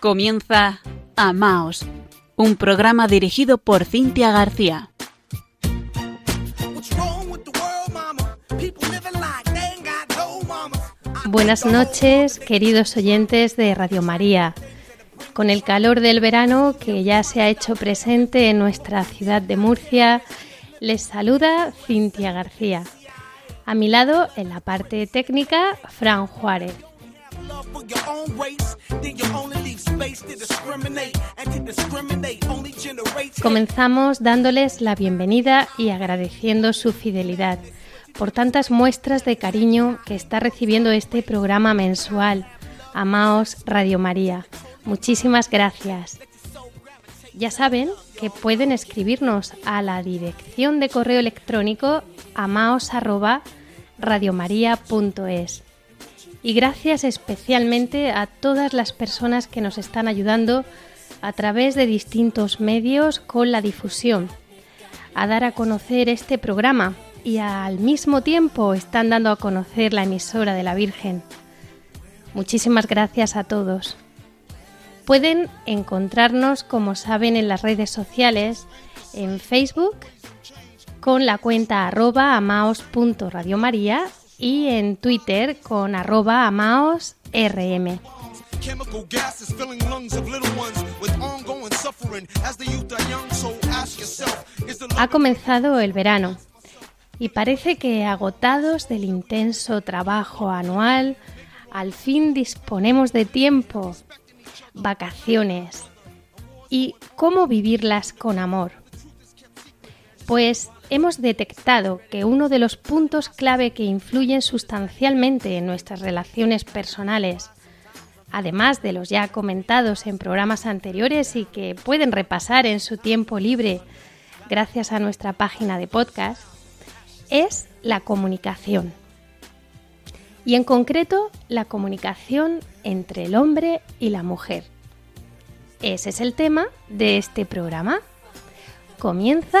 Comienza Amaos, un programa dirigido por Cintia García. Buenas noches, queridos oyentes de Radio María. Con el calor del verano que ya se ha hecho presente en nuestra ciudad de Murcia, les saluda Cintia García. A mi lado, en la parte técnica, Fran Juárez. Comenzamos dándoles la bienvenida y agradeciendo su fidelidad por tantas muestras de cariño que está recibiendo este programa mensual. Amaos Radio María. Muchísimas gracias. Ya saben que pueden escribirnos a la dirección de correo electrónico amaos@radiomaria.es. Y gracias especialmente a todas las personas que nos están ayudando a través de distintos medios con la difusión, a dar a conocer este programa y al mismo tiempo están dando a conocer la emisora de la Virgen. Muchísimas gracias a todos. Pueden encontrarnos, como saben, en las redes sociales, en Facebook, con la cuenta arroba amaos.radiomaría y en Twitter con arroba amaosrm. Ha comenzado el verano y parece que agotados del intenso trabajo anual, al fin disponemos de tiempo, vacaciones y cómo vivirlas con amor. Pues hemos detectado que uno de los puntos clave que influyen sustancialmente en nuestras relaciones personales, además de los ya comentados en programas anteriores y que pueden repasar en su tiempo libre gracias a nuestra página de podcast, es la comunicación. Y en concreto, la comunicación entre el hombre y la mujer. Ese es el tema de este programa. Comienza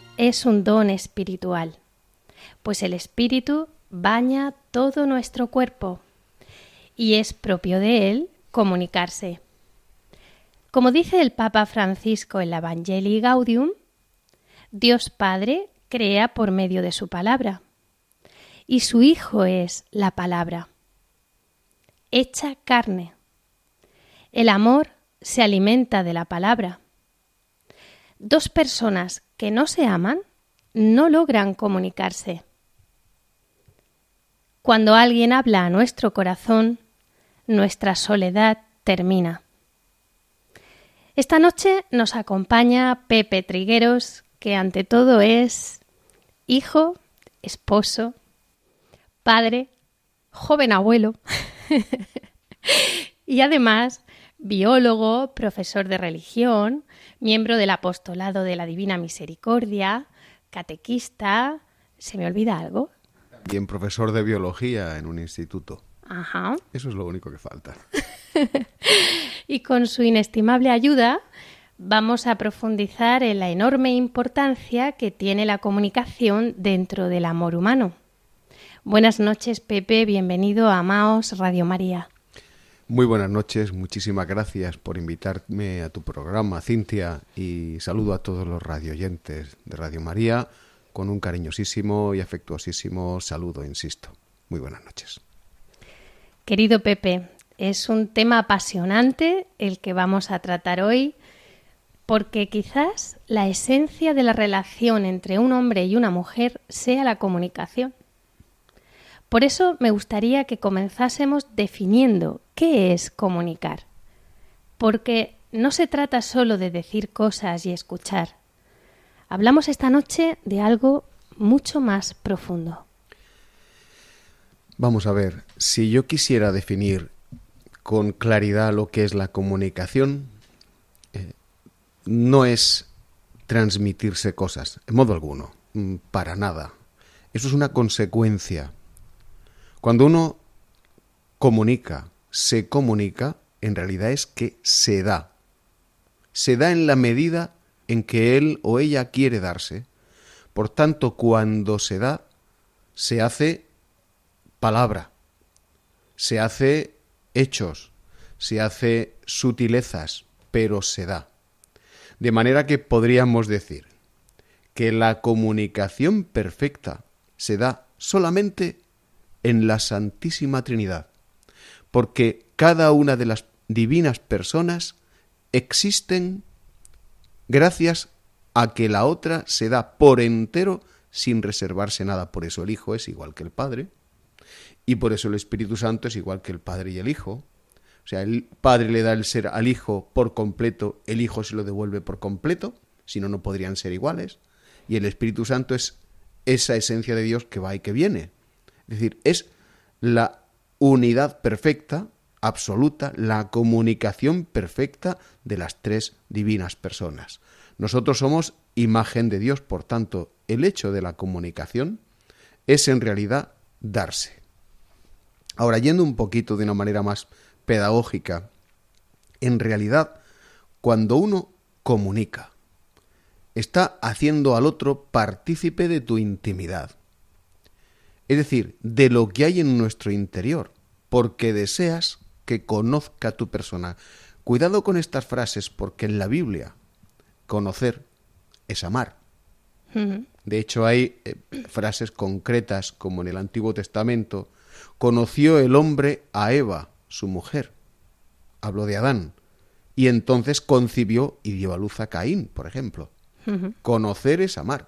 es un don espiritual, pues el espíritu baña todo nuestro cuerpo y es propio de él comunicarse. Como dice el Papa Francisco en la Evangelii Gaudium, Dios Padre crea por medio de su palabra y su Hijo es la palabra, hecha carne. El amor se alimenta de la palabra. Dos personas que no se aman no logran comunicarse. Cuando alguien habla a nuestro corazón, nuestra soledad termina. Esta noche nos acompaña Pepe Trigueros, que ante todo es hijo, esposo, padre, joven abuelo y además biólogo, profesor de religión, miembro del apostolado de la Divina Misericordia, catequista. ¿Se me olvida algo? Bien, profesor de biología en un instituto. Ajá. Eso es lo único que falta. y con su inestimable ayuda vamos a profundizar en la enorme importancia que tiene la comunicación dentro del amor humano. Buenas noches, Pepe. Bienvenido a Amaos Radio María. Muy buenas noches, muchísimas gracias por invitarme a tu programa, Cintia, y saludo a todos los radioyentes de Radio María con un cariñosísimo y afectuosísimo saludo, insisto. Muy buenas noches. Querido Pepe, es un tema apasionante el que vamos a tratar hoy, porque quizás la esencia de la relación entre un hombre y una mujer sea la comunicación. Por eso me gustaría que comenzásemos definiendo qué es comunicar. Porque no se trata solo de decir cosas y escuchar. Hablamos esta noche de algo mucho más profundo. Vamos a ver, si yo quisiera definir con claridad lo que es la comunicación, no es transmitirse cosas, en modo alguno, mm, para nada. Eso es una consecuencia. Cuando uno comunica, se comunica, en realidad es que se da. Se da en la medida en que él o ella quiere darse. Por tanto, cuando se da, se hace palabra, se hace hechos, se hace sutilezas, pero se da. De manera que podríamos decir que la comunicación perfecta se da solamente en la Santísima Trinidad, porque cada una de las divinas personas existen gracias a que la otra se da por entero sin reservarse nada. Por eso el Hijo es igual que el Padre y por eso el Espíritu Santo es igual que el Padre y el Hijo. O sea, el Padre le da el ser al Hijo por completo, el Hijo se lo devuelve por completo, si no, no podrían ser iguales. Y el Espíritu Santo es esa esencia de Dios que va y que viene. Es decir, es la unidad perfecta, absoluta, la comunicación perfecta de las tres divinas personas. Nosotros somos imagen de Dios, por tanto, el hecho de la comunicación es en realidad darse. Ahora, yendo un poquito de una manera más pedagógica, en realidad, cuando uno comunica, está haciendo al otro partícipe de tu intimidad. Es decir, de lo que hay en nuestro interior, porque deseas que conozca tu persona. Cuidado con estas frases, porque en la Biblia conocer es amar. De hecho, hay eh, frases concretas, como en el Antiguo Testamento, conoció el hombre a Eva, su mujer. Habló de Adán. Y entonces concibió y dio a luz a Caín, por ejemplo. Conocer es amar.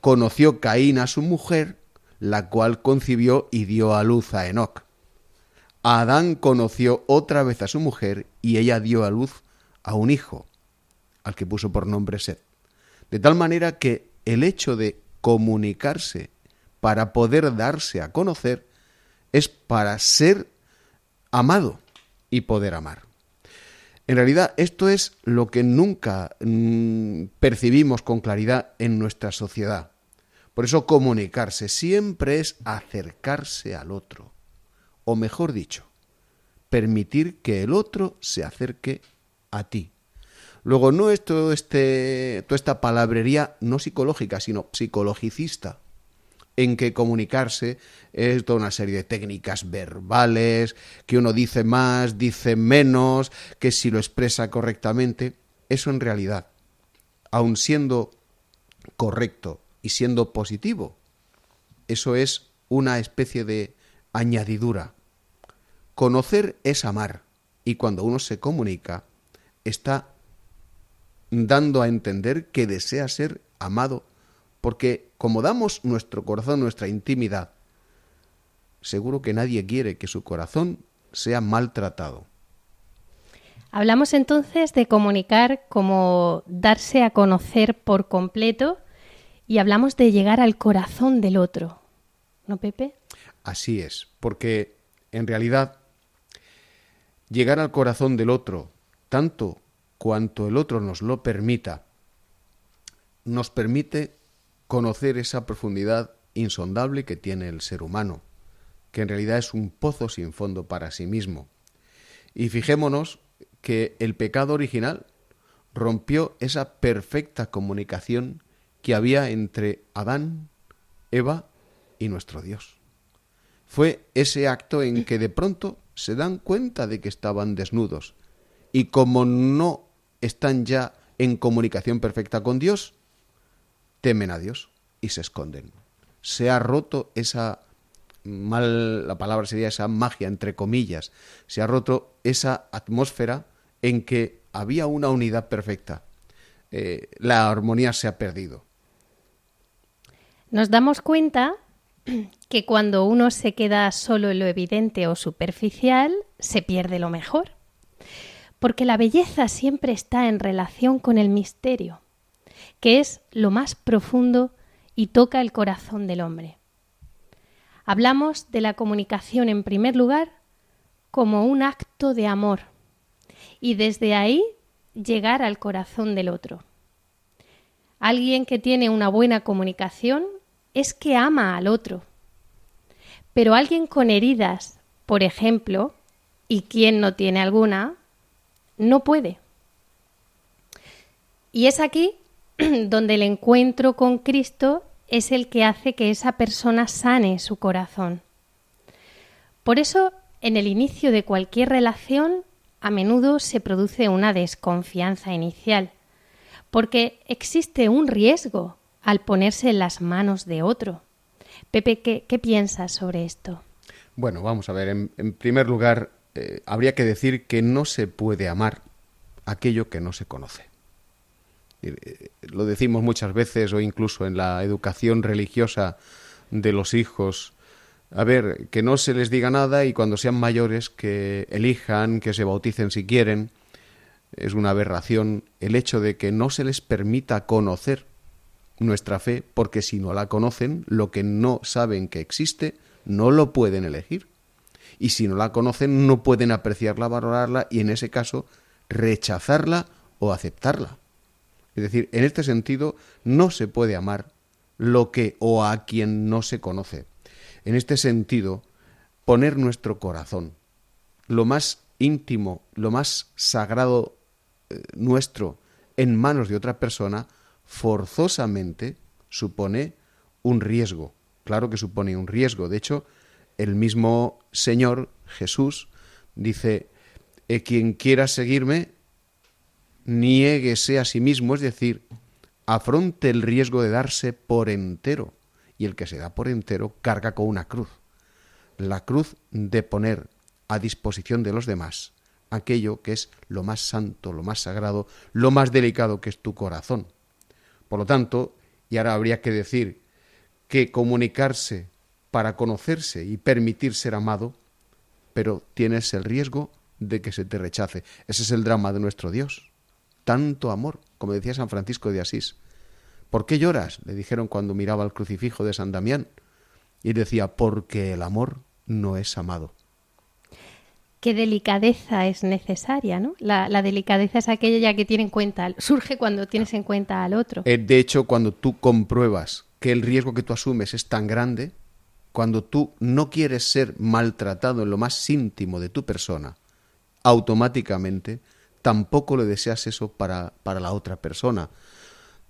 Conoció Caín a su mujer, la cual concibió y dio a luz a Enoc. Adán conoció otra vez a su mujer y ella dio a luz a un hijo, al que puso por nombre Seth. De tal manera que el hecho de comunicarse para poder darse a conocer es para ser amado y poder amar. En realidad esto es lo que nunca mm, percibimos con claridad en nuestra sociedad. Por eso comunicarse siempre es acercarse al otro. O mejor dicho, permitir que el otro se acerque a ti. Luego, no es todo este, toda esta palabrería no psicológica, sino psicologicista, en que comunicarse es toda una serie de técnicas verbales, que uno dice más, dice menos, que si lo expresa correctamente, eso en realidad, aun siendo correcto y siendo positivo, eso es una especie de añadidura. Conocer es amar, y cuando uno se comunica, está dando a entender que desea ser amado, porque como damos nuestro corazón, nuestra intimidad, seguro que nadie quiere que su corazón sea maltratado. Hablamos entonces de comunicar como darse a conocer por completo y hablamos de llegar al corazón del otro. ¿No, Pepe? Así es, porque en realidad llegar al corazón del otro, tanto cuanto el otro nos lo permita, nos permite conocer esa profundidad insondable que tiene el ser humano, que en realidad es un pozo sin fondo para sí mismo. Y fijémonos que el pecado original rompió esa perfecta comunicación que había entre Adán, Eva y nuestro Dios. Fue ese acto en que de pronto se dan cuenta de que estaban desnudos y como no están ya en comunicación perfecta con Dios, temen a Dios y se esconden. Se ha roto esa mal la palabra sería esa magia entre comillas, se ha roto esa atmósfera en que había una unidad perfecta. Eh, la armonía se ha perdido. Nos damos cuenta que cuando uno se queda solo en lo evidente o superficial, se pierde lo mejor porque la belleza siempre está en relación con el misterio, que es lo más profundo y toca el corazón del hombre. Hablamos de la comunicación en primer lugar como un acto de amor y desde ahí llegar al corazón del otro. Alguien que tiene una buena comunicación es que ama al otro. Pero alguien con heridas, por ejemplo, y quien no tiene alguna, no puede. Y es aquí donde el encuentro con Cristo es el que hace que esa persona sane su corazón. Por eso, en el inicio de cualquier relación, a menudo se produce una desconfianza inicial, porque existe un riesgo al ponerse en las manos de otro. Pepe, ¿qué, piensas sobre esto? Bueno, vamos a ver, en, primer lugar, eh, habría que decir que no se puede amar aquello que no se conoce. Eh, lo decimos muchas veces o incluso en la educación religiosa de los hijos. A ver, que no se les diga nada y cuando sean mayores que elijan, que se bauticen si quieren. Es una aberración el hecho de que no se les permita conocer nuestra fe, porque si no la conocen, lo que no saben que existe, no lo pueden elegir. Y si no la conocen, no pueden apreciarla, valorarla y en ese caso rechazarla o aceptarla. Es decir, en este sentido, no se puede amar lo que o a quien no se conoce. En este sentido, poner nuestro corazón, lo más íntimo, lo más sagrado eh, nuestro, en manos de otra persona, forzosamente supone un riesgo. Claro que supone un riesgo. De hecho, el mismo Señor Jesús dice, e quien quiera seguirme, niéguese a sí mismo, es decir, afronte el riesgo de darse por entero. Y el que se da por entero carga con una cruz. La cruz de poner a disposición de los demás aquello que es lo más santo, lo más sagrado, lo más delicado que es tu corazón. Por lo tanto, y ahora habría que decir que comunicarse para conocerse y permitir ser amado, pero tienes el riesgo de que se te rechace. Ese es el drama de nuestro Dios. Tanto amor, como decía San Francisco de Asís. ¿Por qué lloras? le dijeron cuando miraba el crucifijo de San Damián. Y decía, porque el amor no es amado qué delicadeza es necesaria, ¿no? La, delicadeza es aquella que tiene en cuenta, surge cuando tienes en cuenta al otro. Eh, de hecho, cuando tú compruebas que el riesgo que tú asumes es tan grande, cuando tú no quieres ser maltratado en lo más íntimo de tu persona, automáticamente tampoco le deseas eso para, para la otra persona.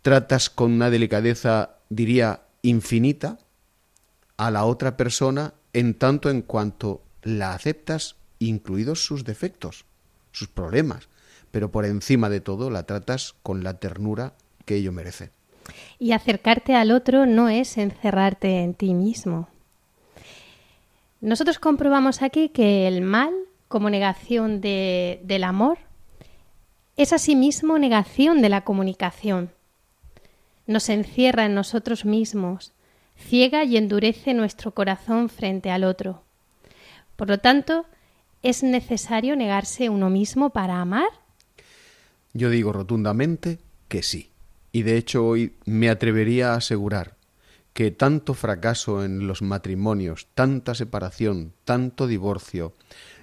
Tratas con una delicadeza, diría, infinita a la otra persona en tanto en cuanto la aceptas incluidos sus defectos, sus problemas, pero por encima de todo la tratas con la ternura que ello merece. Y acercarte al otro no es encerrarte en ti mismo. Nosotros comprobamos aquí que el mal, como negación de, del amor, es asimismo negación de la comunicación. Nos encierra en nosotros mismos, ciega y endurece nuestro corazón frente al otro. Por lo tanto, ¿Es necesario negarse uno mismo para amar? Yo digo rotundamente que sí. Y de hecho hoy me atrevería a asegurar que tanto fracaso en los matrimonios, tanta separación, tanto divorcio,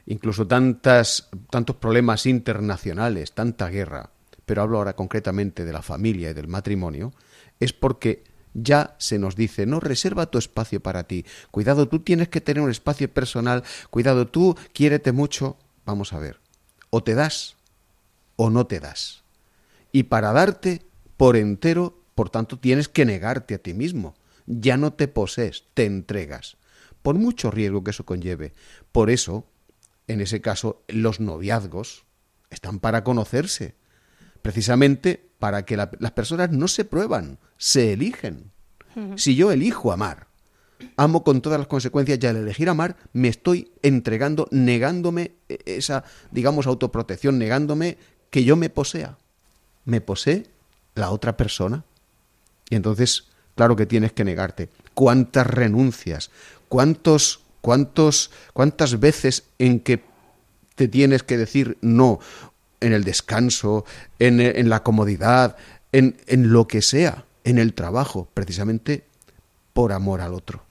incluso tantas, tantos problemas internacionales, tanta guerra, pero hablo ahora concretamente de la familia y del matrimonio, es porque ya se nos dice, no, reserva tu espacio para ti. Cuidado, tú tienes que tener un espacio personal. Cuidado, tú quiérete mucho. Vamos a ver, o te das o no te das. Y para darte por entero, por tanto, tienes que negarte a ti mismo. Ya no te posees, te entregas. Por mucho riesgo que eso conlleve. Por eso, en ese caso, los noviazgos están para conocerse. Precisamente para que las personas no se prueban, se eligen. Si yo elijo amar, amo con todas las consecuencias y al elegir amar me estoy entregando, negándome e, esa, digamos, autoprotección, negándome que yo me posea. Me posee la otra persona. Y entonces, claro que tienes que negarte. ¿Cuántas renuncias? ¿Cuántos, cuántos, cuántas veces en que te tienes que decir no en el descanso, en, la comodidad, en, en lo que sea, en el trabajo, precisamente por amor al otro.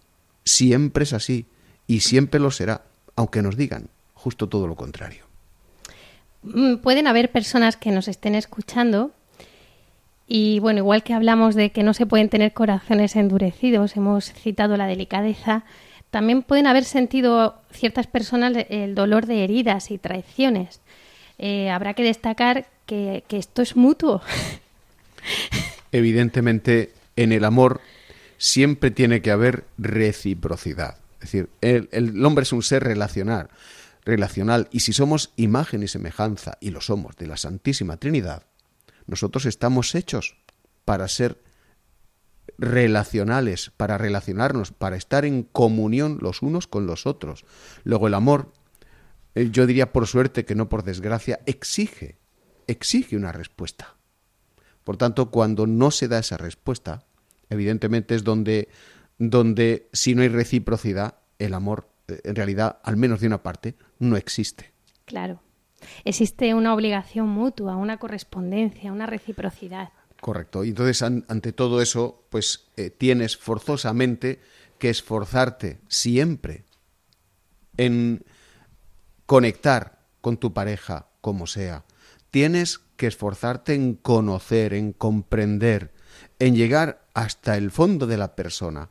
Siempre es así y siempre lo será, aunque nos digan justo todo lo contrario. mm, pueden haber personas que nos estén escuchando y bueno, igual que hablamos de que no se pueden tener corazones endurecidos, hemos citado la delicadeza, también pueden haber sentido ciertas personas el dolor de heridas y traiciones. Eh, habrá que destacar que, esto es mutuo. Evidentemente, en el amor siempre tiene que haber reciprocidad. Es decir, el, hombre es un ser relacional, relacional, y si somos imagen y semejanza, y lo somos, de la Santísima Trinidad, nosotros estamos hechos para ser relacionales, para relacionarnos, para estar en comunión los unos con los otros. Luego el amor, yo diría por suerte que no por desgracia, exige, exige una respuesta. Por tanto, cuando no se da esa respuesta, evidentemente es donde, donde si no hay reciprocidad, el amor, eh, en realidad, al menos de una parte, no existe. Claro. Existe una obligación mutua, una correspondencia, una reciprocidad. Correcto. Y entonces, ante todo eso, pues eh, tienes forzosamente que esforzarte siempre en conectar con tu pareja, como sea. Tienes que esforzarte en conocer, en comprender, en llegar hasta el fondo de la persona,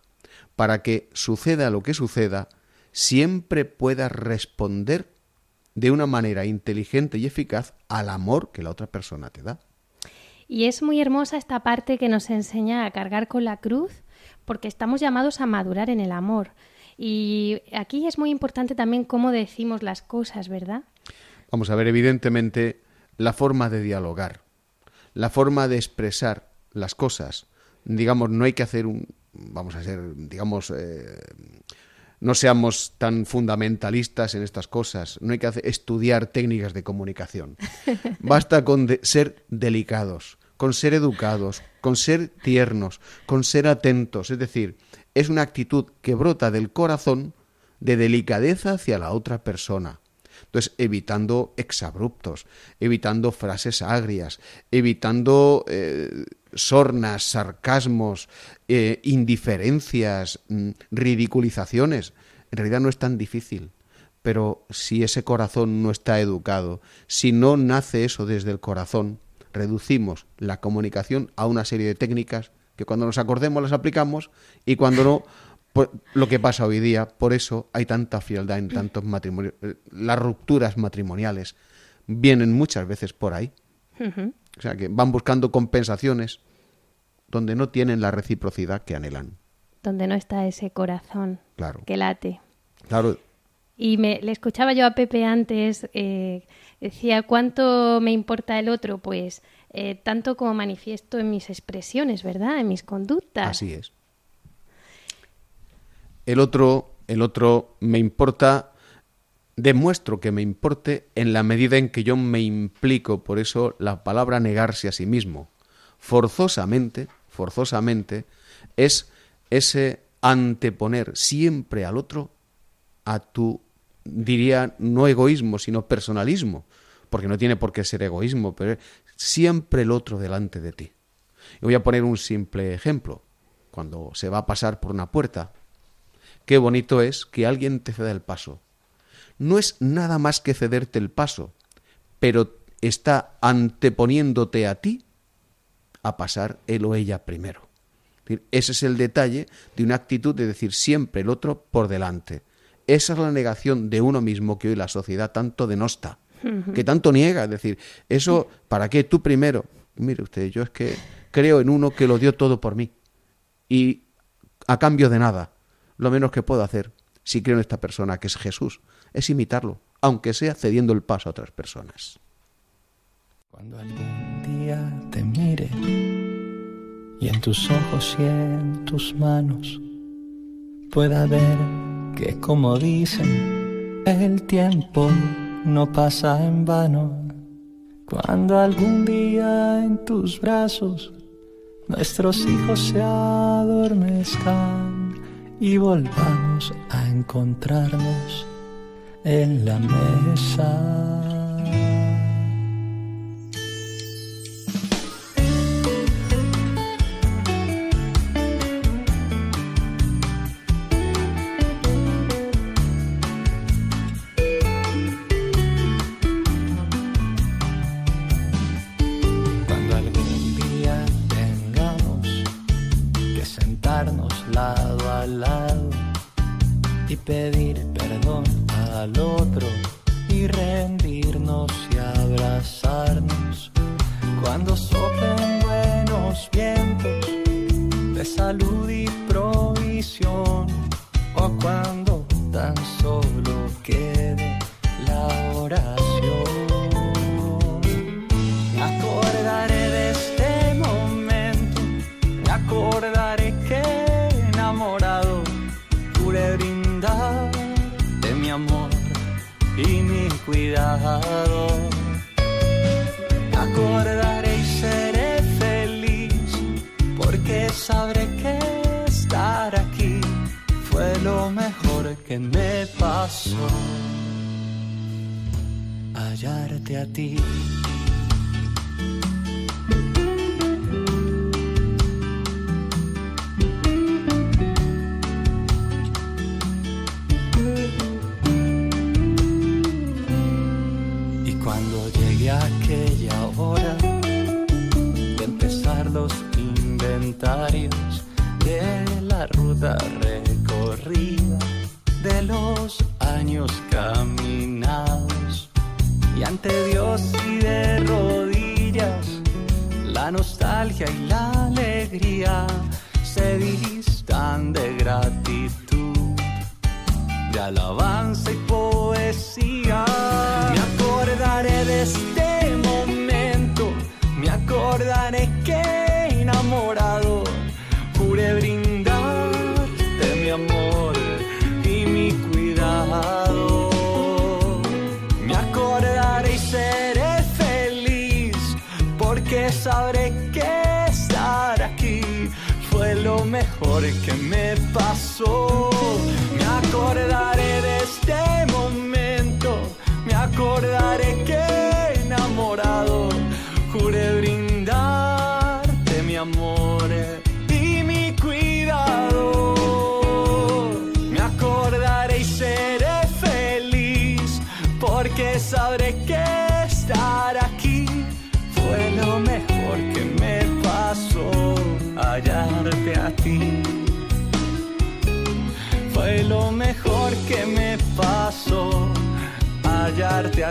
para que suceda lo que suceda, siempre puedas responder de una manera inteligente y eficaz al amor que la otra persona te da. Y es muy hermosa esta parte que nos enseña a cargar con la cruz, porque estamos llamados a madurar en el amor. Y aquí es muy importante también cómo decimos las cosas, ¿verdad? Vamos a ver, evidentemente, la forma de dialogar, la forma de expresar las cosas. Digamos, no hay que hacer un, vamos a ser, digamos, eh, no seamos tan fundamentalistas en estas cosas. No hay que estudiar técnicas de comunicación. Basta con ser delicados, con ser educados, con ser tiernos, con ser atentos. Es decir, es una actitud que brota del corazón de delicadeza hacia la otra persona. Entonces, evitando exabruptos, evitando frases agrias, evitando eh, sornas, sarcasmos, eh, indiferencias, mm, ridiculizaciones. En realidad no es tan difícil. Pero si ese corazón no está educado, si no nace eso desde el corazón, reducimos la comunicación a una serie de técnicas que cuando nos acordemos las aplicamos y cuando no, pues, lo que pasa hoy día, por eso hay tanta frialdad en tantos matrimonios. Eh, las rupturas matrimoniales vienen muchas veces por ahí. O sea, que van buscando compensaciones donde no tienen la reciprocidad que anhelan. Donde no está ese corazón claro. que late. Claro. Y me, le escuchaba yo a Pepe antes, eh, decía, ¿cuánto me importa el otro? Pues eh, tanto como manifiesto en mis expresiones, ¿verdad? En mis conductas. Así es. El otro, el otro me importa demuestro que me importe en la medida en que yo me implico, por eso la palabra negarse a sí mismo, forzosamente, forzosamente, es ese anteponer siempre al otro a tu, diría, no egoísmo, sino personalismo, porque no tiene por qué ser egoísmo, pero siempre el otro delante de ti. Y voy a poner un simple ejemplo. Cuando se va a pasar por una puerta, qué bonito es que alguien te ceda el paso no es nada más que cederte el paso, pero está anteponiéndote a ti a pasar él o ella primero. Ese es el detalle de una actitud de decir siempre el otro por delante. Esa es la negación de uno mismo que hoy la sociedad tanto denosta, que tanto niega. Es decir, eso, ¿para qué? Tú primero. Mire usted, yo es que creo en uno que lo dio todo por mí. Y a cambio de nada, lo menos que puedo hacer, si creo en esta persona que es Jesús, es imitarlo, aunque sea cediendo el paso a otras personas. Cuando algún día te mire y en tus ojos y en tus manos pueda ver que como dicen, el tiempo no pasa en vano. Cuando algún día en tus brazos nuestros hijos se adormezcan y volvamos a encontrarnos en la mesa. Salud y provisión o cuando tan solo quede la oración. Me acordaré de este momento, me acordaré que enamorado pude brindar de mi amor y mi cuidado. A ti. Y cuando llegue aquella hora de empezar los inventarios de la ruta recorrida, ante Dios y de rodillas, la nostalgia y la alegría me pasó.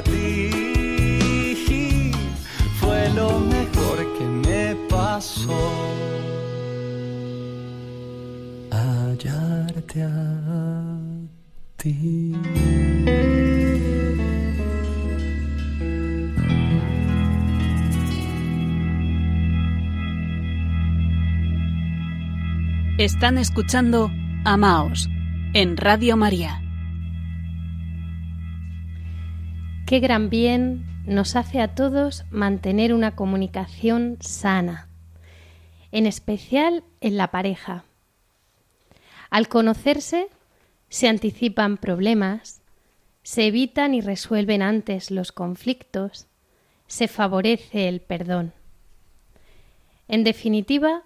A ti fue lo mejor que me pasó. Hallarte a ti. Están escuchando Amaos en Radio María. Qué gran bien nos hace a todos mantener una comunicación sana, en especial en la pareja. Al conocerse, se anticipan problemas, se evitan y resuelven antes los conflictos, se favorece el perdón. En definitiva,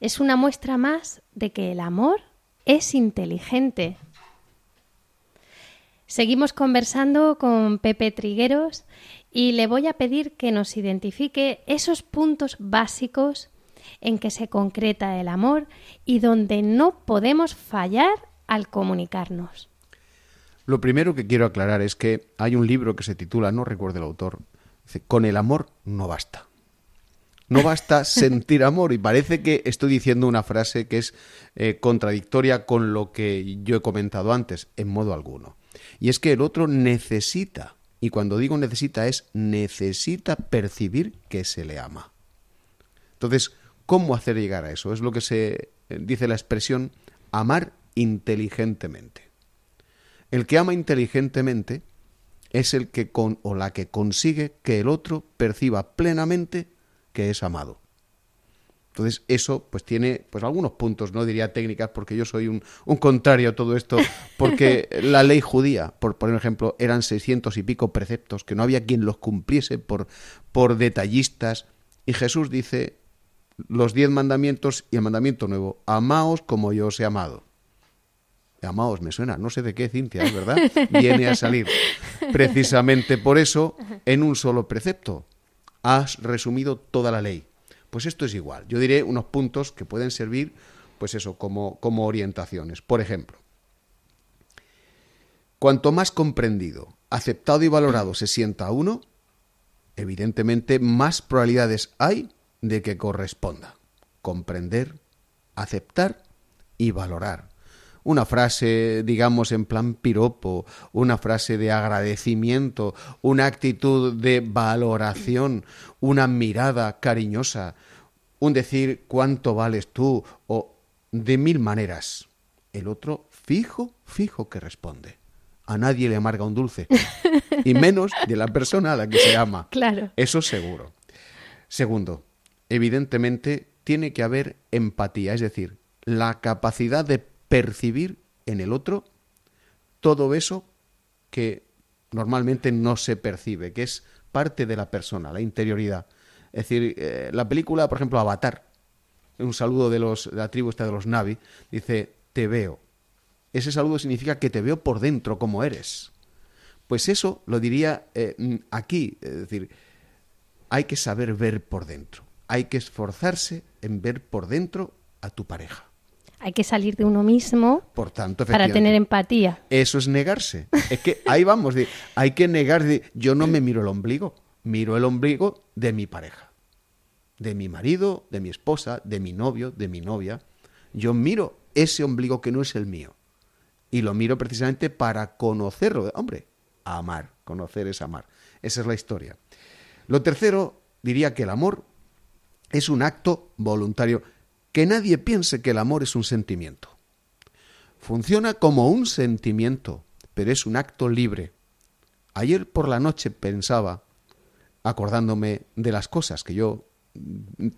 es una muestra más de que el amor es inteligente. Seguimos conversando con Pepe Trigueros y le voy a pedir que nos identifique esos puntos básicos en que se concreta el amor y donde no podemos fallar al comunicarnos. Lo primero que quiero aclarar es que hay un libro que se titula, no recuerdo el autor, dice, Con el amor no basta. No basta sentir amor y parece que estoy diciendo una frase que es eh, contradictoria con lo que yo he comentado antes, en modo alguno. Y es que el otro necesita, y cuando digo necesita es necesita percibir que se le ama. Entonces, ¿cómo hacer llegar a eso? Es lo que se eh, dice la expresión amar inteligentemente. El que ama inteligentemente es el que con o la que consigue que el otro perciba plenamente que es amado. Entonces, eso pues tiene pues algunos puntos, no diría técnicas, porque yo soy un, un contrario a todo esto, porque la ley judía, por poner ejemplo, eran seiscientos y pico preceptos, que no había quien los cumpliese por, por detallistas, y Jesús dice los diez mandamientos y el mandamiento nuevo, amaos como yo os he amado. Amaos, me suena, no sé de qué, Cintia, ¿verdad? Viene a salir. Precisamente por eso, en un solo precepto, has resumido toda la ley. Pues esto es igual. Yo diré unos puntos que pueden servir pues eso, como, como orientaciones. Por ejemplo, cuanto más comprendido, aceptado y valorado se sienta uno, evidentemente más probabilidades hay de que corresponda. Comprender, aceptar y valorar. Una frase, digamos, en plan piropo, una frase de agradecimiento, una actitud de valoración, una mirada cariñosa, un decir cuánto vales tú o de mil maneras. El otro fijo, fijo que responde. A nadie le amarga un dulce, y menos de la persona a la que se ama. Claro. Eso seguro. Segundo, evidentemente tiene que haber empatía, es decir, la capacidad de percibir en el otro todo eso que normalmente no se percibe, que es parte de la persona, la interioridad. Es decir, eh, la película, por ejemplo, Avatar, un saludo de, los, de la tribu de los Navi, dice, te veo. Ese saludo significa que te veo por dentro como eres. Pues eso lo diría eh, aquí, es decir, hay que saber ver por dentro, hay que esforzarse en ver por dentro a tu pareja. Hay que salir de uno mismo Por tanto, para tener empatía. Eso es negarse. Es que ahí vamos, de, hay que negar, de, yo no me miro el ombligo, miro el ombligo de mi pareja, de mi marido, de mi esposa, de mi novio, de mi novia. Yo miro ese ombligo que no es el mío. Y lo miro precisamente para conocerlo. Hombre, amar, conocer es amar. Esa es la historia. Lo tercero, diría que el amor es un acto voluntario. Que nadie piense que el amor es un sentimiento. Funciona como un sentimiento, pero es un acto libre. Ayer por la noche pensaba, acordándome de las cosas que yo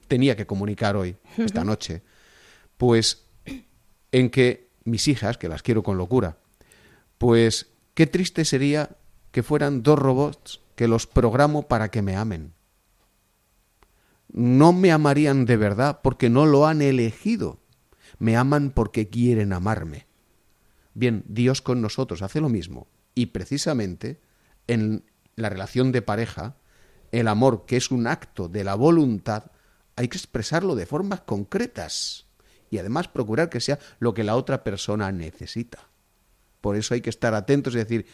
tenía que comunicar hoy, esta noche, pues en que mis hijas, que las quiero con locura, pues qué triste sería que fueran dos robots que los programo para que me amen. No me amarían de verdad porque no lo han elegido. Me aman porque quieren amarme. Bien, Dios con nosotros hace lo mismo. Y precisamente en la relación de pareja, el amor, que es un acto de la voluntad, hay que expresarlo de formas concretas y además procurar que sea lo que la otra persona necesita. Por eso hay que estar atentos y decir,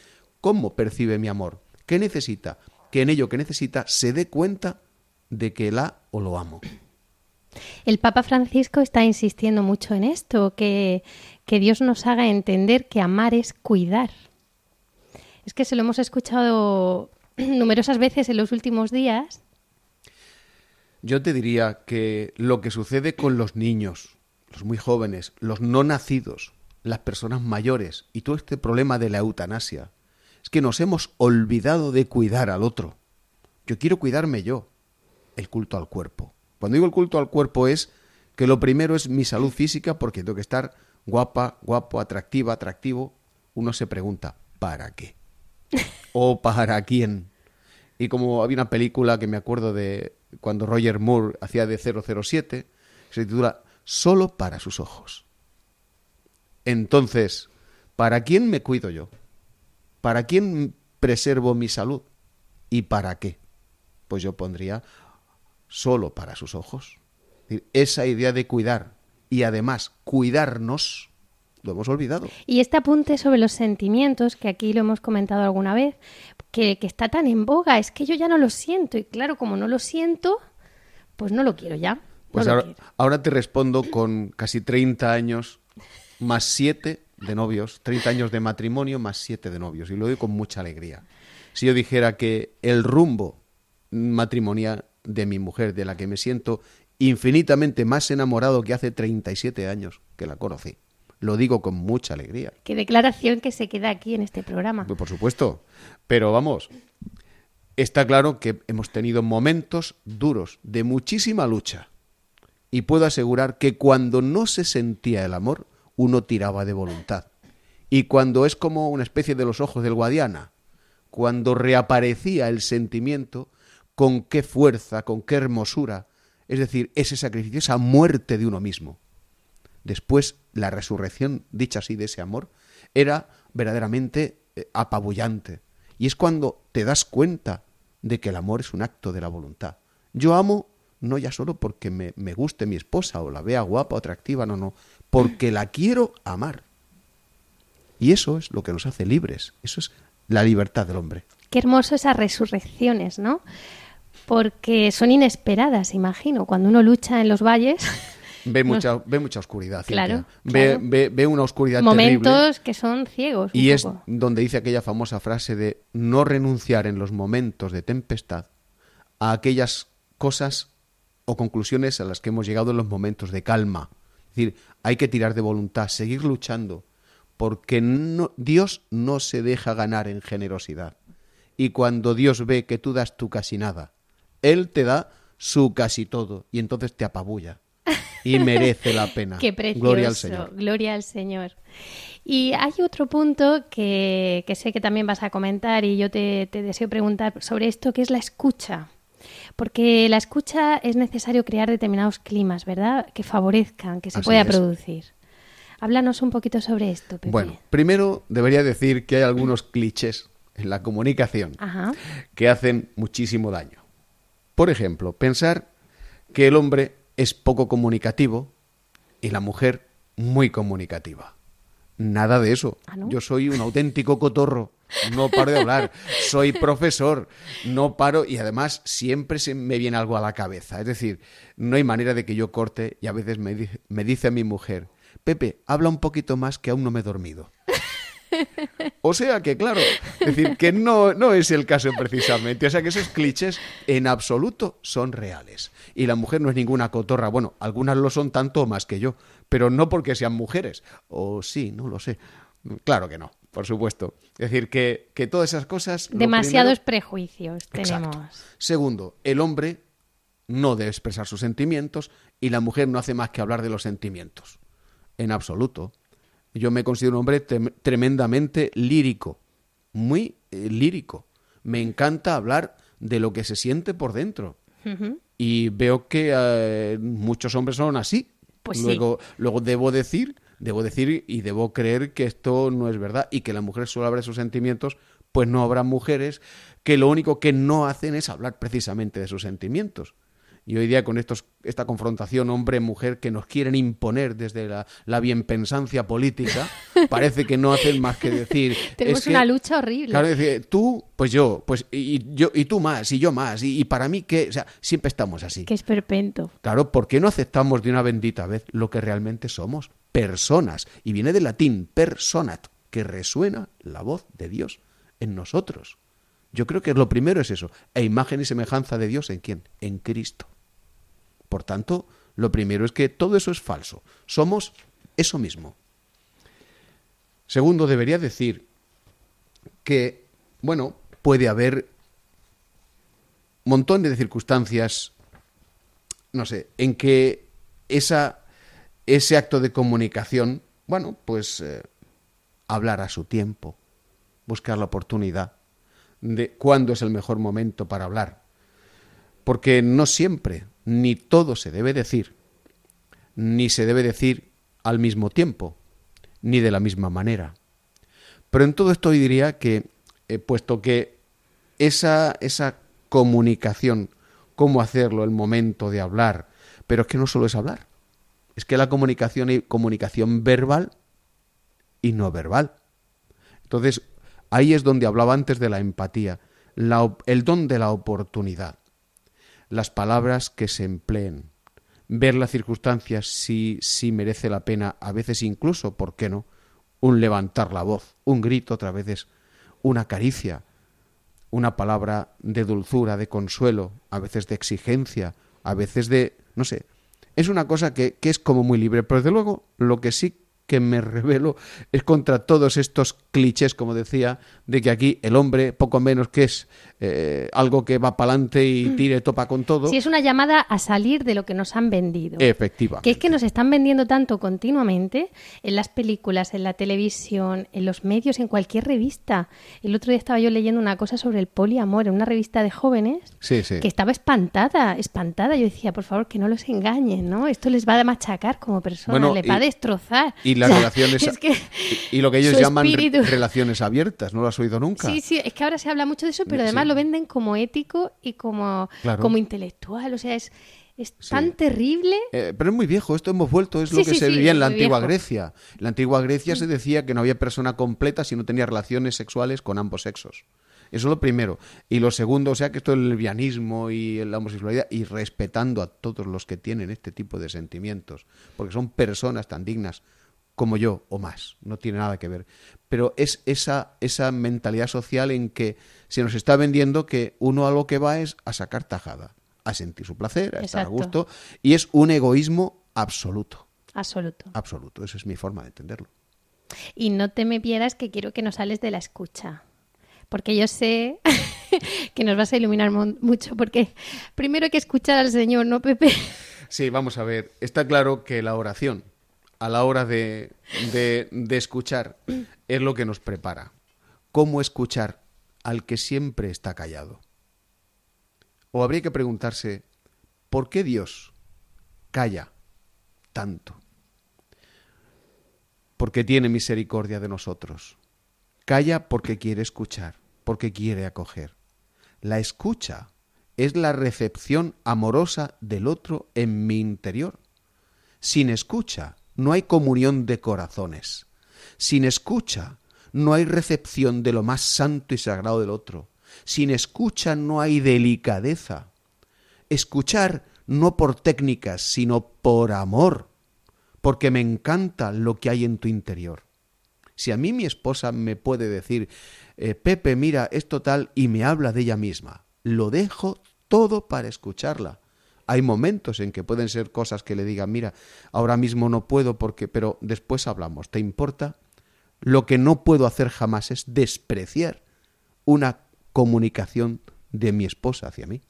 ¿cómo percibe mi amor? ¿Qué necesita? Que en ello que necesita se dé cuenta de que la o lo amo. El Papa Francisco está insistiendo mucho en esto, que, que Dios nos haga entender que amar es cuidar. Es que se lo hemos escuchado numerosas veces en los últimos días. Yo te diría que lo que sucede con los niños, los muy jóvenes, los no nacidos, las personas mayores y todo este problema de la eutanasia, es que nos hemos olvidado de cuidar al otro. Yo quiero cuidarme yo. El culto al cuerpo. Cuando digo el culto al cuerpo es que lo primero es mi salud física porque tengo que estar guapa, guapo, atractiva, atractivo. Uno se pregunta, ¿para qué? ¿O para quién? Y como había una película que me acuerdo de cuando Roger Moore hacía de 007, se titula Solo para sus ojos. Entonces, ¿para quién me cuido yo? ¿Para quién preservo mi salud? ¿Y para qué? Pues yo pondría solo para sus ojos. Esa idea de cuidar y además cuidarnos lo hemos olvidado. Y este apunte sobre los sentimientos, que aquí lo hemos comentado alguna vez, que, que, está tan en boga, es que yo ya no lo siento. Y claro, como no lo siento, pues no lo quiero ya. Pues ahora, quiero. ahora te respondo con casi 30 años más 7 de novios, 30 años de matrimonio más 7 de novios. Y lo digo con mucha alegría. Si yo dijera que el rumbo matrimonial de mi mujer, de la que me siento infinitamente más enamorado que hace 37 años que la conocí. Lo digo con mucha alegría. Qué declaración que se queda aquí en este programa. Pues por supuesto. Pero vamos, está claro que hemos tenido momentos duros, de muchísima lucha. Y puedo asegurar que cuando no se sentía el amor, uno tiraba de voluntad. Y cuando es como una especie de los ojos del Guadiana, cuando reaparecía el sentimiento, con qué fuerza, con qué hermosura, es decir, ese sacrificio, esa muerte de uno mismo. Después, la resurrección, dicha así, de ese amor, era verdaderamente eh, apabullante. Y es cuando te das cuenta de que el amor es un acto de la voluntad. Yo amo no ya solo porque me, guste mi esposa o la vea guapa o atractiva, no, no, porque la quiero amar. Y eso es lo que nos hace libres, eso es la libertad del hombre. Qué hermoso esas resurrecciones, ¿no? Porque son inesperadas, imagino. Cuando uno lucha en los valles, Ve mucha, ve mucha oscuridad. Claro, Ve, ve- ve una oscuridad momentos terrible. que son ciegos. Y es poco. donde dice aquella famosa frase de no renunciar en los momentos de tempestad a aquellas cosas o conclusiones a las que hemos llegado en los momentos de calma. Es decir, hay que tirar de voluntad, seguir luchando, porque no- Dios no se deja ganar en generosidad. Y cuando Dios ve que tú das tu casi nada, Él te da su casi todo y entonces te apabulla. Y merece la pena. Qué precioso. Gloria al Señor. Gloria al Señor. Y hay otro punto que, que sé que también vas a comentar y yo te, te deseo preguntar sobre esto, que es la escucha. Porque la escucha es necesario crear determinados climas, ¿verdad? Que favorezcan, que se Así pueda es. producir. Háblanos un poquito sobre esto, Pepe. Bueno, primero debería decir que hay algunos clichés en la comunicación Ajá. que hacen muchísimo daño. Por ejemplo, pensar que el hombre es poco comunicativo y la mujer muy comunicativa. Nada de eso. ¿Ah, no? Yo soy un auténtico cotorro. No paro de hablar. Soy profesor. No paro y además siempre se me viene algo a la cabeza. Es decir, no hay manera de que yo corte y a veces me, di- me dice mi mujer, Pepe, habla un poquito más que aún no me he dormido. O sea que, claro, es decir, que no, no es el caso precisamente. O sea que esos clichés en absoluto son reales. Y la mujer no es ninguna cotorra. Bueno, algunas lo son tanto o más que yo, pero no porque sean mujeres. O sí, no lo sé. Claro que no, por supuesto. Es decir, que, que todas esas cosas... Demasiados primero- prejuicios Exacto. tenemos. Segundo, el hombre no debe expresar sus sentimientos y la mujer no hace más que hablar de los sentimientos. En absoluto. Yo me considero un hombre trem- tremendamente lírico, muy eh, lírico. Me encanta hablar de lo que se siente por dentro. Y veo que eh, muchos hombres son así. Pues sí. luego, luego debo decir, debo decir y debo creer que esto no es verdad y que la mujer solo de sus sentimientos, pues no habrá mujeres que lo único que no hacen es hablar precisamente de sus sentimientos. Y hoy día con estos, esta confrontación hombre-mujer que nos quieren imponer desde la, la bienpensancia política, parece que no hacen más que decir... Tenemos es que- una lucha horrible. Claro, es decir, tú, pues yo, pues y, y yo y tú más y yo más y, y para mí que, o sea, siempre estamos así. Que es perpento. Claro, ¿por qué no aceptamos de una bendita vez lo que realmente somos? Personas. Y viene del latín personat, que resuena la voz de Dios en nosotros. Yo creo que lo primero es eso, e imagen y semejanza de Dios en quién? En Cristo. Por tanto, lo primero es que todo eso es falso. Somos eso mismo. Segundo, debería decir que, bueno, puede haber montones de circunstancias, no sé, en que esa, ese acto de comunicación, bueno, pues eh, hablar a su tiempo, buscar la oportunidad de cuándo es el mejor momento para hablar. Porque no siempre, ni todo se debe decir, ni se debe decir al mismo tiempo, ni de la misma manera. Pero en todo esto yo diría que, eh, puesto que esa, esa comunicación, cómo hacerlo, el momento de hablar, pero es que no solo es hablar, es que la comunicación hay comunicación verbal y no verbal. Entonces, ahí es donde hablaba antes de la empatía, la el don de la oportunidad, las palabras que se empleen, ver las circunstancias si, si merece la pena, a veces incluso, ¿por qué no? Un levantar la voz, un grito otra veces, una caricia, una palabra de dulzura, de consuelo, a veces de exigencia, a veces de, no sé, es una cosa que, que es como muy libre, pero desde luego lo que sí que me revelo es contra todos estos clichés, como decía, de que aquí el hombre poco menos que es eh, algo que va para adelante y tire topa con todo. Sí, es una llamada a salir de lo que nos han vendido. Efectivamente. Que es que nos están vendiendo tanto continuamente en las películas, en la televisión, en los medios, en cualquier revista. El otro día estaba yo leyendo una cosa sobre el poliamor en una revista de jóvenes Sí, sí. que estaba espantada, espantada. Yo decía, por favor, que no los engañen, ¿no? Esto les va a machacar como persona, Bueno, les y- va a destrozar. Y las O sea, relaciones es que y, y lo que ellos llaman espíritu- relaciones abiertas, ¿no lo has oído nunca? Sí, sí, es que ahora se habla mucho de eso, pero Sí. además lo venden como ético y como, Claro. como intelectual. O sea, es, Es tan terrible. Eh, pero es muy viejo, esto hemos vuelto, es lo que se vivía en la antigua Grecia. En la antigua Grecia se decía que no había persona completa si no tenía relaciones sexuales con ambos sexos. Eso es lo primero. Y lo segundo, o sea, que esto es el lesbianismo y la homosexualidad, y respetando a todos los que tienen este tipo de sentimientos, porque son personas tan dignas como yo o más, no tiene nada que ver. Pero es esa, esa mentalidad social en que se nos está vendiendo que uno a lo que va es a sacar tajada a sentir su placer, a estar a gusto, y es un egoísmo absoluto. Absoluto. Absoluto, esa es mi forma de entenderlo. Y no te me pierdas que quiero que nos sales de la escucha, porque yo sé que nos vas a iluminar mucho, porque primero hay que escuchar al Señor, ¿no, Pepe? Sí, vamos a ver, está claro que la oración a la hora de, de, escuchar es lo que nos prepara. ¿Cómo escuchar al que siempre está callado? O habría que preguntarse, ¿por qué Dios calla tanto? Porque tiene misericordia de nosotros. Calla porque quiere escuchar, porque quiere acoger. La escucha es la recepción amorosa del otro en mi interior. Sin escucha no hay comunión de corazones. Sin escucha no hay recepción de lo más santo y sagrado del otro. Sin escucha no hay delicadeza. Escuchar no por técnicas, sino por amor, porque me encanta lo que hay en tu interior. Si a mí mi esposa me puede decir, eh, Pepe, mira, esto tal, y me habla de ella misma, lo dejo todo para escucharla. Hay momentos en que pueden ser cosas que le digan, mira, ahora mismo no puedo porque, pero después hablamos, ¿te importa? Lo que no puedo hacer jamás es despreciar una comunicación de mi esposa hacia mí.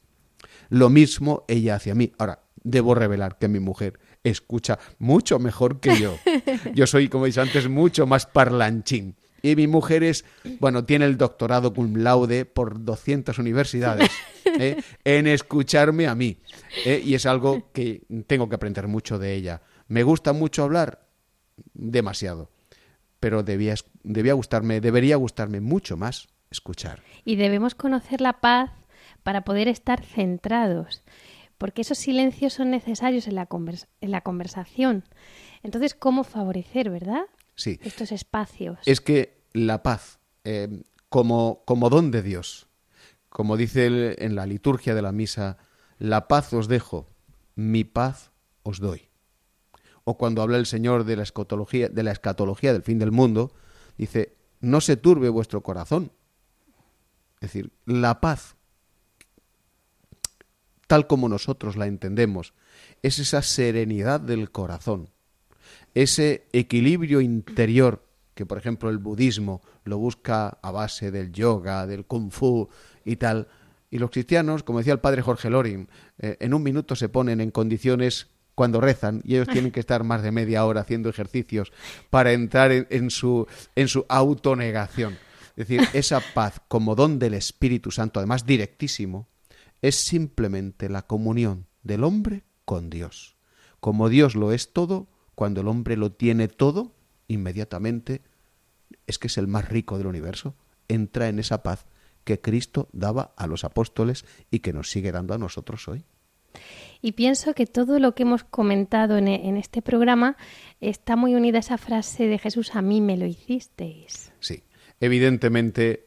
Lo mismo ella hacia mí. Ahora, debo revelar que mi mujer escucha mucho mejor que yo. Yo soy, como he dicho antes, mucho más parlanchín. Y mi mujer es, bueno, tiene el doctorado cum laude por 200 universidades ¿eh? en escucharme a mí. ¿eh? Y es algo que tengo que aprender mucho de ella. ¿Me gusta mucho hablar? Demasiado. Pero debía, debía gustarme, debería gustarme mucho más escuchar. Y debemos conocer la paz para poder estar centrados, porque esos silencios son necesarios en la, en la conversación. Entonces, ¿cómo favorecer, verdad? Sí. Estos espacios. Es que la paz, eh, como, como don de Dios, como dice en la liturgia de la misa, la paz os dejo, mi paz os doy. O cuando habla el Señor de la escatología, de la escatología del fin del mundo, dice, no se turbe vuestro corazón, es decir, la paz, tal como nosotros la entendemos, es esa serenidad del corazón, ese equilibrio interior que, por ejemplo, el budismo lo busca a base del yoga, del kung fu y tal. Y los cristianos, como decía el padre Jorge Loring, eh, en un minuto se ponen en condiciones cuando rezan y ellos tienen que estar más de media hora haciendo ejercicios para entrar en, su, en su autonegación. Es decir, esa paz como don del Espíritu Santo, además directísimo, es simplemente la comunión del hombre con Dios. Como Dios lo es todo, cuando el hombre lo tiene todo, inmediatamente es que es el más rico del universo, entra en esa paz que Cristo daba a los apóstoles y que nos sigue dando a nosotros hoy. Y pienso que todo lo que hemos comentado en, en, este programa está muy unida a esa frase de Jesús, a mí me lo hicisteis. Sí, evidentemente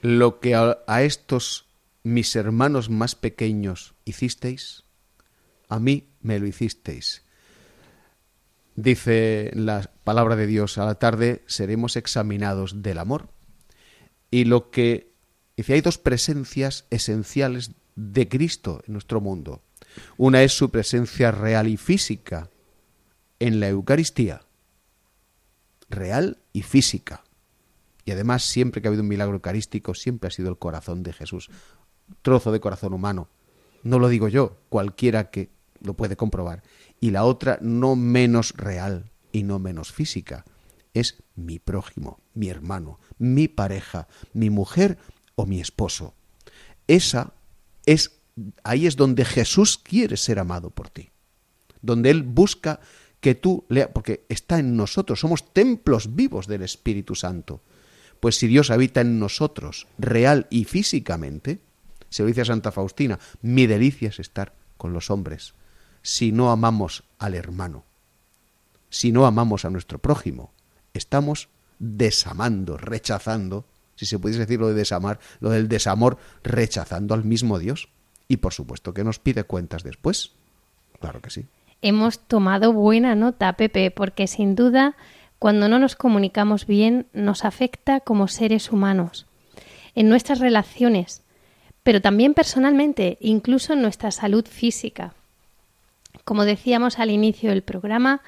lo que a, estos mis hermanos más pequeños hicisteis, a mí me lo hicisteis. Dice la palabra de Dios, a la tarde seremos examinados del amor. Y lo que dice, hay dos presencias esenciales de Cristo en nuestro mundo. Una es su presencia real y física en la Eucaristía, real y física. Y además, siempre que ha habido un milagro eucarístico, siempre ha sido el corazón de Jesús. Trozo de corazón humano. No lo digo yo, cualquiera que lo puede comprobar. Y la otra, no menos real y no menos física, es mi prójimo, mi hermano, mi pareja, mi mujer o mi esposo. Esa es, ahí es donde Jesús quiere ser amado por ti. Donde Él busca que tú leas, porque está en nosotros, somos templos vivos del Espíritu Santo. Pues si Dios habita en nosotros, real y físicamente, se lo dice a Santa Faustina, mi delicia es estar con los hombres. si no amamos al hermano, si no amamos a nuestro prójimo, estamos desamando, rechazando, si se pudiese decir lo de desamar, lo del desamor, rechazando al mismo Dios. Y por supuesto que nos pide cuentas después. Claro que sí. Hemos tomado buena nota, Pepe, porque sin duda cuando no nos comunicamos bien nos afecta como seres humanos, en nuestras relaciones, pero también personalmente, incluso en nuestra salud física. Como decíamos al inicio del programa,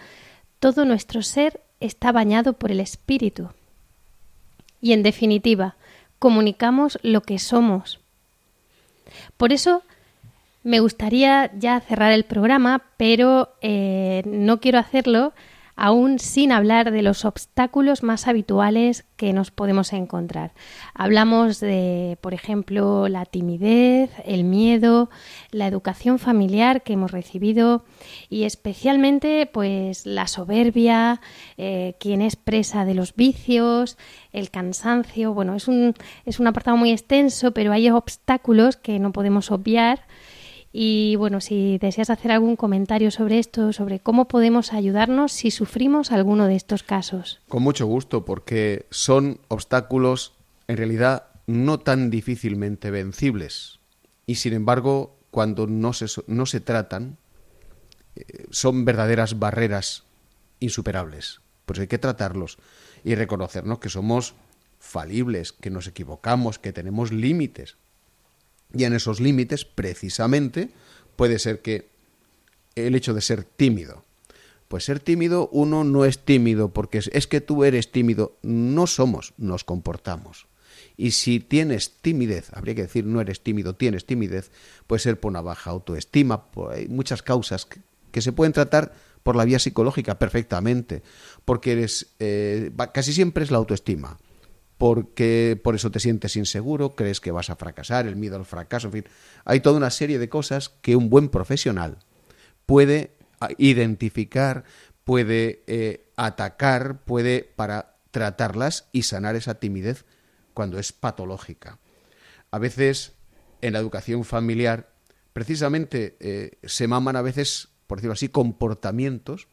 todo nuestro ser está bañado por el espíritu. Y en definitiva, comunicamos lo que somos. Por eso me gustaría ya cerrar el programa, pero eh, no quiero hacerlo aún sin hablar de los obstáculos más habituales que nos podemos encontrar. Hablamos de, por ejemplo, la timidez, el miedo, la educación familiar que hemos recibido y especialmente pues la soberbia, eh, quien es presa de los vicios, el cansancio. Bueno, es un, es un apartado muy extenso, pero hay obstáculos que no podemos obviar y bueno, si deseas hacer algún comentario sobre esto, sobre cómo podemos ayudarnos si sufrimos alguno de estos casos. Con mucho gusto, porque son obstáculos en realidad no tan difícilmente vencibles. Y sin embargo, cuando no se, no se tratan, eh, son verdaderas barreras insuperables. Pues hay que tratarlos y reconocernos que somos falibles, que nos equivocamos, que tenemos límites. Y en esos límites, precisamente, puede ser que el hecho de ser tímido. Pues ser tímido, uno no es tímido porque es, que tú eres tímido. No somos, nos comportamos. Y si tienes timidez, habría que decir no eres tímido, tienes timidez, puede ser por una baja autoestima, hay muchas causas que, se pueden tratar por la vía psicológica perfectamente, porque eres, eh, casi siempre es la autoestima porque por eso te sientes inseguro, crees que vas a fracasar, el miedo al fracaso, en fin, hay toda una serie de cosas que un buen profesional puede identificar, puede eh, atacar, puede para tratarlas y sanar esa timidez cuando es patológica. A veces en la educación familiar, precisamente eh, se maman a veces, por decirlo así, comportamientos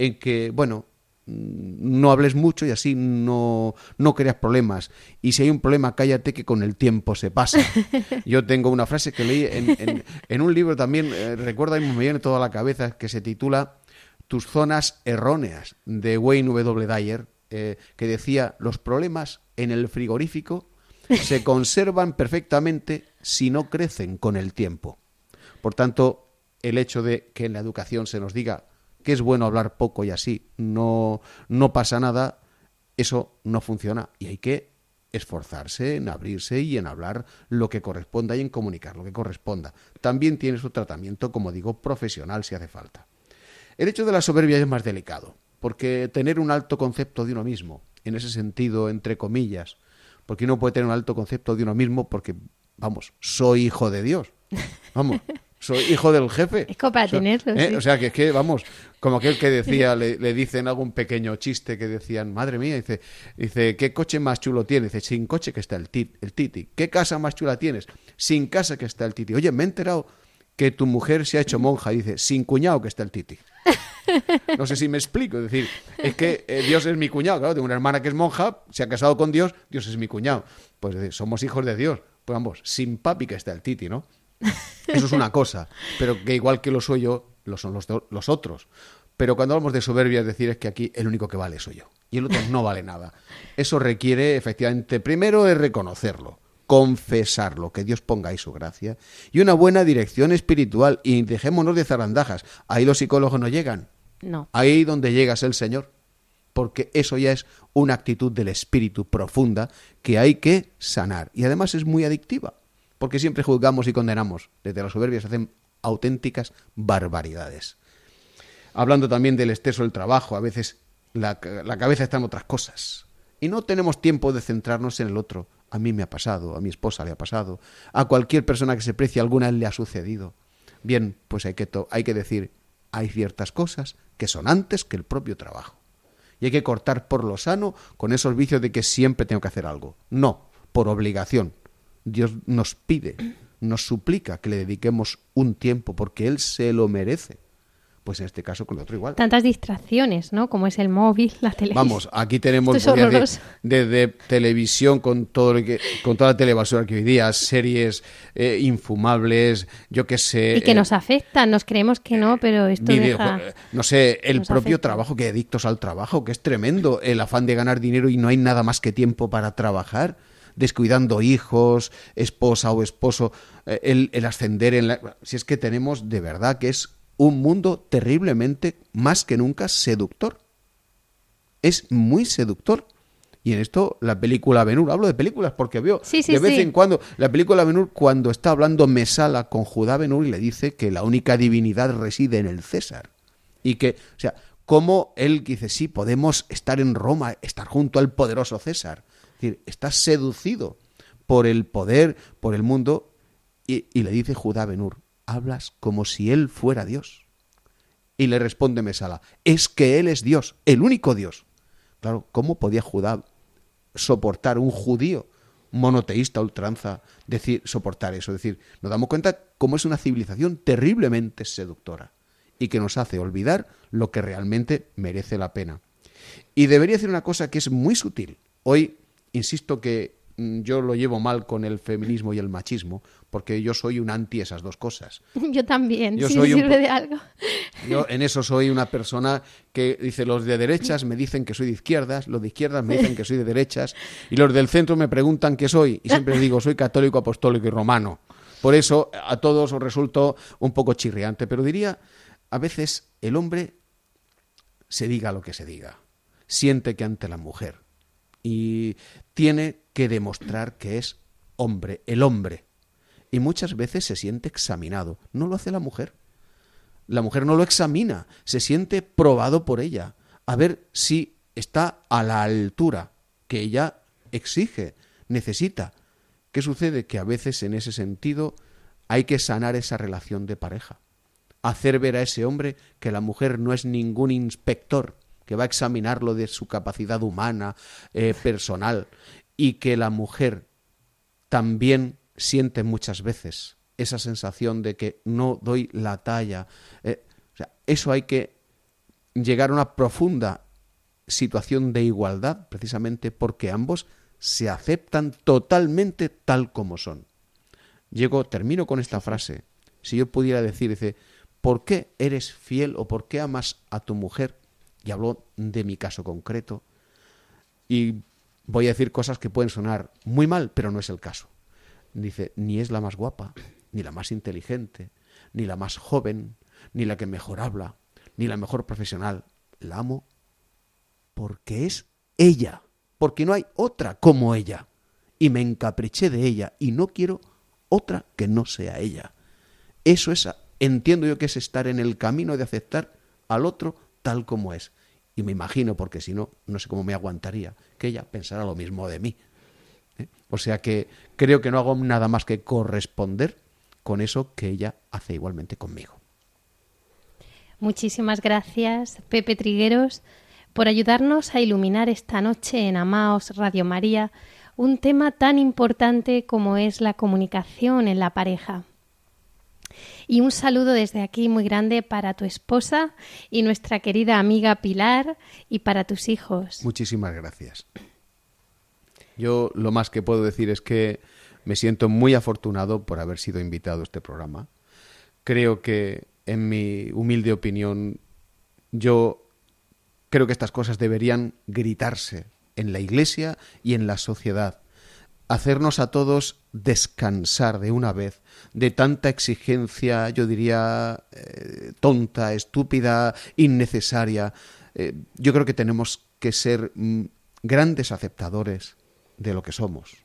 en que, bueno, no hables mucho y así no, no creas problemas. Y si hay un problema, cállate que con el tiempo se pasa. Yo tengo una frase que leí en, en, un libro también, eh, recuerda, me viene toda la cabeza, que se titula Tus zonas erróneas, de Wayne W. Dyer, eh, que decía, los problemas en el frigorífico se conservan perfectamente si no crecen con el tiempo. Por tanto, el hecho de que en la educación se nos diga que es bueno hablar poco y así no, no pasa nada, eso no funciona y hay que esforzarse en abrirse y en hablar lo que corresponda y en comunicar lo que corresponda. También tiene su tratamiento, como digo, profesional si hace falta. El hecho de la soberbia es más delicado, porque tener un alto concepto de uno mismo, en ese sentido, entre comillas, porque uno puede tener un alto concepto de uno mismo porque, vamos, soy hijo de Dios. Vamos, soy hijo del jefe. Es para tenerlo. ¿eh? O sea, que es que, vamos, como aquel que decía, le, dicen algún pequeño chiste que decían, madre mía, dice, dice ¿qué coche más chulo tienes? Dice, sin coche que está el, el titi. ¿Qué casa más chula tienes? Sin casa que está el titi. Oye, me he enterado que tu mujer se ha hecho monja. Dice, sin cuñado que está el titi. No sé si me explico. Es decir, es que eh, Dios es mi cuñado. Claro, tengo una hermana que es monja, se ha casado con Dios, Dios es mi cuñado. Pues somos hijos de Dios. Pues vamos, sin papi que está el titi, ¿no? Eso es una cosa, pero que igual que lo soy yo, lo son los, los otros. Pero cuando hablamos de soberbia, es decir, es que aquí el único que vale soy yo. Y el otro no vale nada. Eso requiere, efectivamente, primero es reconocerlo, confesarlo, que Dios ponga ahí su gracia, y una buena dirección espiritual. Y dejémonos de zarandajas. Ahí los psicólogos no llegan. No. Ahí donde llega es el Señor. Porque eso ya es una actitud del espíritu profunda que hay que sanar. Y además es muy adictiva porque siempre juzgamos y condenamos. Desde la soberbia se hacen auténticas barbaridades. Hablando también del exceso del trabajo, a veces la, cabeza está en otras cosas. Y no tenemos tiempo de centrarnos en el otro. A mí me ha pasado, a mi esposa le ha pasado, a cualquier persona que se precie alguna le ha sucedido. Bien, pues hay que, hay que decir, hay ciertas cosas que son antes que el propio trabajo. Y hay que cortar por lo sano con esos vicios de que siempre tengo que hacer algo. No, por obligación, Dios nos pide, nos suplica que le dediquemos un tiempo porque Él se lo merece. pues en este caso con el otro igual. Tantas distracciones, ¿no? Como es el móvil, la televisión. Vamos, aquí tenemos desde televisión con todo lo que, con toda la televisión que hoy día, series eh, infumables, yo qué sé. Y que nos afectan, nos creemos que no, pero esto deja... No sé, el propio trabajo, que adictos al trabajo, que es tremendo, el afán de ganar dinero y no hay nada más que tiempo para trabajar descuidando hijos, esposa o esposo, eh, el, el ascender en la... Si es que tenemos de verdad que es un mundo terriblemente, más que nunca, seductor. Es muy seductor. Y en esto la película Benur, hablo de películas porque veo de vez en cuando la película Benur cuando está hablando Mesala con Judá Benur y le dice que la única divinidad reside en el César. Y que, o sea, como él dice, sí, podemos estar en Roma, estar junto al poderoso César. Decir, está seducido por el poder, por el mundo, y, y le dice Judá Benur, hablas como si él fuera Dios. Y le responde Mesala, es que él es Dios, el único Dios. Claro, ¿cómo podía Judá soportar un judío monoteísta ultranza decir soportar eso? Es decir, nos damos cuenta cómo es una civilización terriblemente seductora y que nos hace olvidar lo que realmente merece la pena. Y debería decir una cosa que es muy sutil. Hoy insisto que Mm, yo lo llevo mal con el feminismo y el machismo, porque yo soy un anti esas dos cosas. Yo también, yo si sirve de algo. Yo en eso soy una persona que dice, los de derechas me dicen que soy de izquierdas, los de izquierdas me dicen que soy de derechas, y los del centro me preguntan qué soy, y siempre digo, soy católico, apostólico y romano. Por eso a todos os resulto un poco chirriante, pero diría, a veces el hombre se diga lo que se diga, siente que ante la mujer, y tiene que demostrar que es hombre, el hombre. Y muchas veces se siente examinado. No lo hace la mujer. La mujer no lo examina, se siente probado por ella, a ver si está a la altura que ella exige, necesita. ¿Qué sucede? Que a veces en ese sentido hay que sanar esa relación de pareja. Hacer ver a ese hombre que la mujer no es ningún inspector, que va a examinarlo de su capacidad humana, eh, personal, y que la mujer también siente muchas veces esa sensación de que no doy la talla. Eh, eso hay que llegar a una profunda situación de igualdad, precisamente porque ambos se aceptan totalmente tal como son. Llego, termino con esta frase. Si yo pudiera decir, dice, ¿por qué eres fiel o por qué amas a tu mujer? Y hablo de mi caso concreto. Y voy a decir cosas que pueden sonar muy mal, pero no es el caso. Dice, ni es la más guapa, ni la más inteligente, ni la más joven, ni la que mejor habla, ni la mejor profesional. La amo porque es ella, porque no hay otra como ella. Y me encapriché de ella y no quiero otra que no sea ella. Eso es, entiendo yo que es estar en el camino de aceptar al otro tal como es. Y me imagino, porque si no, no sé cómo me aguantaría, que ella pensara lo mismo de mí. ¿eh? O sea que creo que no hago nada más que corresponder con eso que ella hace igualmente conmigo. Muchísimas gracias, Pepe Trigueros, por ayudarnos a iluminar esta noche en Amaos Radio María un tema tan importante como es la comunicación en la pareja. Y un saludo desde aquí muy grande para tu esposa y nuestra querida amiga Pilar y para tus hijos. Muchísimas gracias. Yo lo más que puedo decir es que me siento muy afortunado por haber sido invitado a este programa. Creo que, en mi humilde opinión, yo creo que estas cosas deberían gritarse en la Iglesia y en la sociedad hacernos a todos descansar de una vez de tanta exigencia, yo diría, eh, tonta, estúpida, innecesaria. Eh, yo creo que tenemos que ser mm, grandes aceptadores de lo que somos,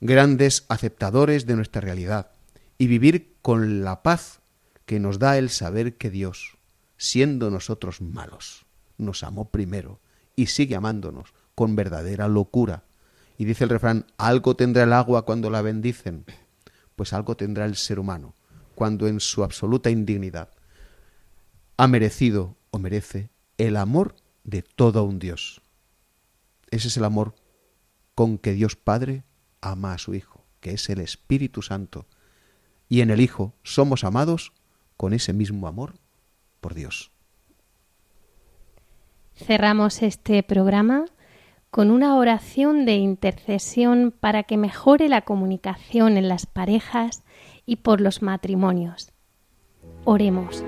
grandes aceptadores de nuestra realidad y vivir con la paz que nos da el saber que Dios, siendo nosotros malos, nos amó primero y sigue amándonos con verdadera locura y dice el refrán, algo tendrá el agua cuando la bendicen, pues algo tendrá el ser humano cuando en su absoluta indignidad ha merecido o merece el amor de todo un Dios. Ese es el amor con que Dios Padre ama a su Hijo, que es el Espíritu Santo. Y en el Hijo somos amados con ese mismo amor por Dios. Cerramos este programa con una oración de intercesión para que mejore la comunicación en las parejas y por los matrimonios. Oremos.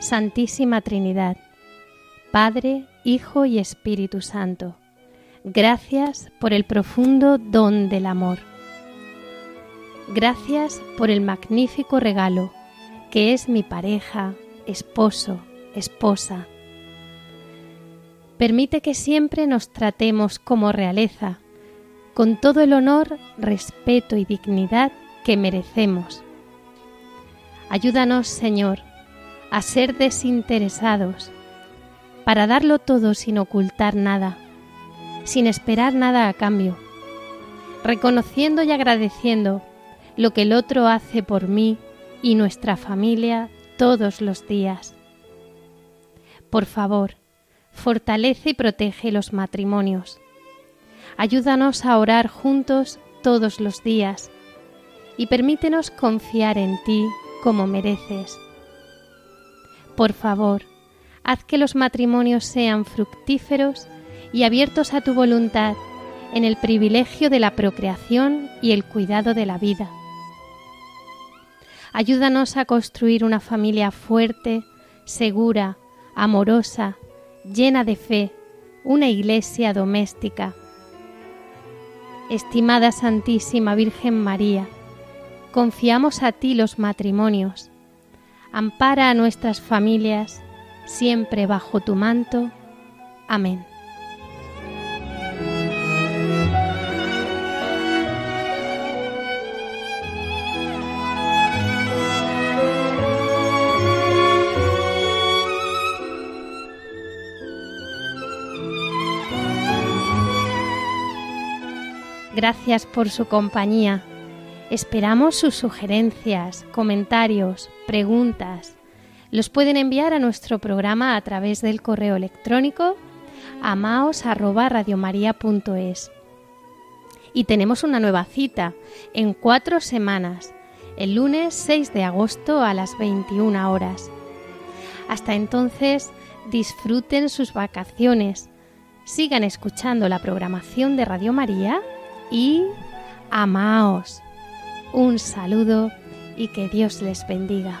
Santísima Trinidad, Padre, Hijo y Espíritu Santo, gracias por el profundo don del amor. Gracias por el magnífico regalo que es mi pareja, esposo, esposa. Permite que siempre nos tratemos como realeza, con todo el honor, respeto y dignidad que merecemos. Ayúdanos, Señor, a ser desinteresados, para darlo todo sin ocultar nada, sin esperar nada a cambio, reconociendo y agradeciendo lo que el otro hace por mí y nuestra familia todos los días. Por favor, fortalece y protege los matrimonios. Ayúdanos a orar juntos todos los días y permítenos confiar en ti como mereces por favor, haz que los matrimonios sean fructíferos y abiertos a tu voluntad en el privilegio de la procreación y el cuidado de la vida. Ayúdanos a construir una familia fuerte, segura, amorosa, llena de fe, una iglesia doméstica. Estimada Santísima Virgen María, confiamos a ti los matrimonios ampara a nuestras familias, siempre bajo tu manto. Amén. Gracias por su compañía Esperamos sus sugerencias, comentarios, preguntas. Los pueden enviar a nuestro programa a través del correo electrónico amaos@radiomaria.es. Y tenemos una nueva cita en cuatro semanas, el lunes 6 de agosto a las 21 horas. Hasta entonces, disfruten sus vacaciones, sigan escuchando la programación de Radio María y amaos. Un saludo y que Dios les bendiga.